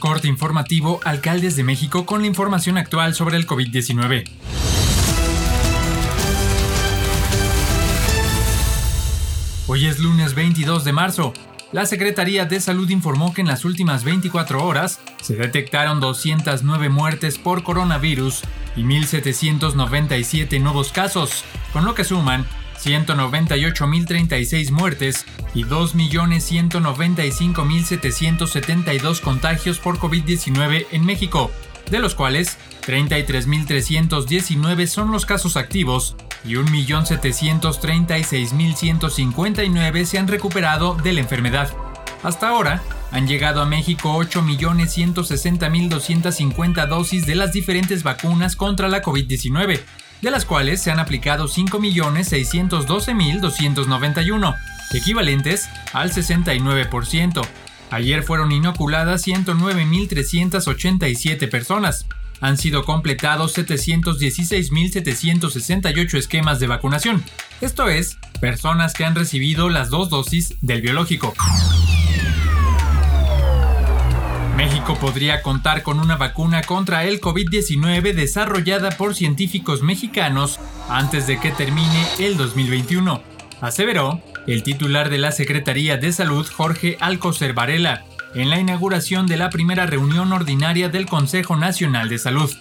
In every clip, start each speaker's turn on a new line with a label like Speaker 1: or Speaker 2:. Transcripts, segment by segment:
Speaker 1: Corte informativo Alcaldes de México con la información actual sobre el COVID-19. Hoy es lunes 22 de marzo. La Secretaría de Salud informó que en las últimas 24 horas se detectaron 209 muertes por coronavirus y 1.797 nuevos casos, con lo que suman 198.036 muertes y 2.195.772 contagios por COVID-19 en México, de los cuales 33.319 son los casos activos y 1.736.159 se han recuperado de la enfermedad. Hasta ahora, han llegado a México 8.160.250 dosis de las diferentes vacunas contra la COVID-19, de las cuales se han aplicado 5.612.291, equivalentes al 69%. Ayer fueron inoculadas 109.387 personas. Han sido completados 716.768 esquemas de vacunación, esto es, personas que han recibido las dos dosis del biológico. México podría contar con una vacuna contra el COVID-19 desarrollada por científicos mexicanos antes de que termine el 2021, aseveró el titular de la Secretaría de Salud Jorge Alcocer Varela en la inauguración de la primera reunión ordinaria del Consejo Nacional de Salud.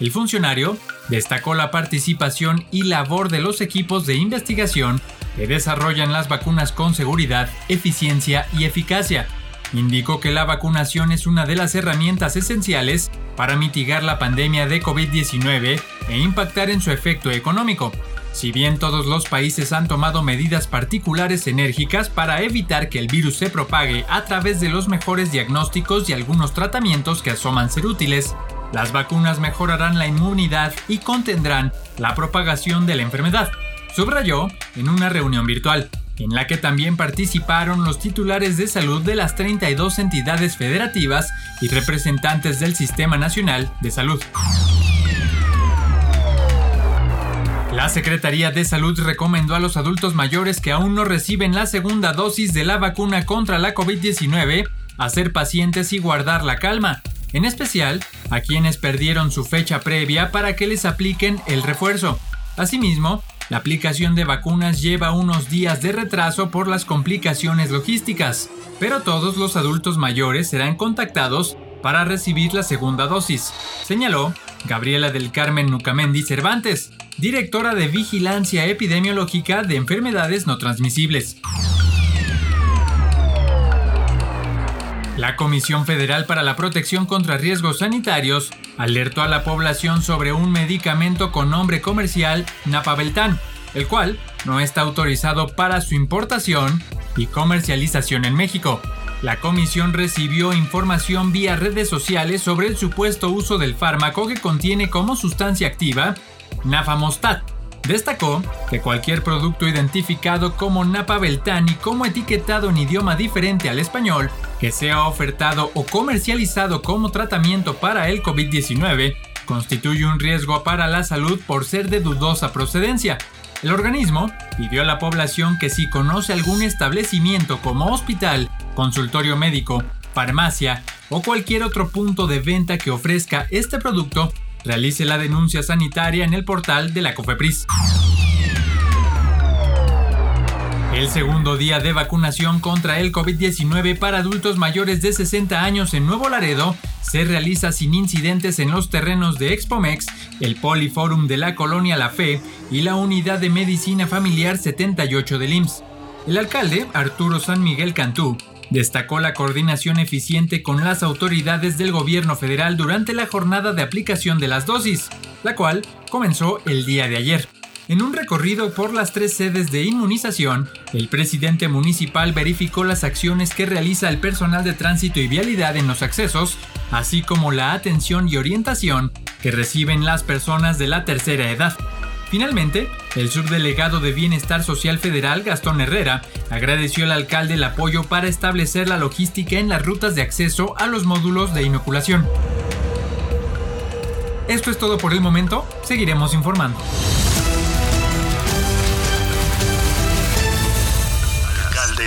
Speaker 1: El funcionario destacó la participación y labor de los equipos de investigación que desarrollan las vacunas con seguridad, eficiencia y eficacia indicó que la vacunación es una de las herramientas esenciales para mitigar la pandemia de COVID-19 e impactar en su efecto económico. Si bien todos los países han tomado medidas particulares enérgicas para evitar que el virus se propague a través de los mejores diagnósticos y algunos tratamientos que asoman ser útiles, las vacunas mejorarán la inmunidad y contendrán la propagación de la enfermedad, subrayó en una reunión virtual en la que también participaron los titulares de salud de las 32 entidades federativas y representantes del Sistema Nacional de Salud. La Secretaría de Salud recomendó a los adultos mayores que aún no reciben la segunda dosis de la vacuna contra la COVID-19 a ser pacientes y guardar la calma, en especial a quienes perdieron su fecha previa para que les apliquen el refuerzo. Asimismo, la aplicación de vacunas lleva unos días de retraso por las complicaciones logísticas, pero todos los adultos mayores serán contactados para recibir la segunda dosis, señaló Gabriela del Carmen Nucamendi Cervantes, directora de Vigilancia Epidemiológica de Enfermedades No Transmisibles. La Comisión Federal para la Protección contra Riesgos Sanitarios alertó a la población sobre un medicamento con nombre comercial Napabeltán, el cual no está autorizado para su importación y comercialización en México. La comisión recibió información vía redes sociales sobre el supuesto uso del fármaco que contiene como sustancia activa Nafamostat, Destacó que cualquier producto identificado como Napa Beltani como etiquetado en idioma diferente al español, que sea ofertado o comercializado como tratamiento para el COVID-19, constituye un riesgo para la salud por ser de dudosa procedencia. El organismo pidió a la población que si conoce algún establecimiento como hospital, consultorio médico, farmacia o cualquier otro punto de venta que ofrezca este producto, realice la denuncia sanitaria en el portal de la COFEPRIS. El segundo día de vacunación contra el COVID-19 para adultos mayores de 60 años en Nuevo Laredo se realiza sin incidentes en los terrenos de Expomex, el Poliforum de la Colonia La Fe y la Unidad de Medicina Familiar 78 del IMSS. El alcalde, Arturo San Miguel Cantú, Destacó la coordinación eficiente con las autoridades del gobierno federal durante la jornada de aplicación de las dosis, la cual comenzó el día de ayer. En un recorrido por las tres sedes de inmunización, el presidente municipal verificó las acciones que realiza el personal de tránsito y vialidad en los accesos, así como la atención y orientación que reciben las personas de la tercera edad. Finalmente, el subdelegado de Bienestar Social Federal, Gastón Herrera, agradeció al alcalde el apoyo para establecer la logística en las rutas de acceso a los módulos de inoculación. Esto es todo por el momento, seguiremos informando.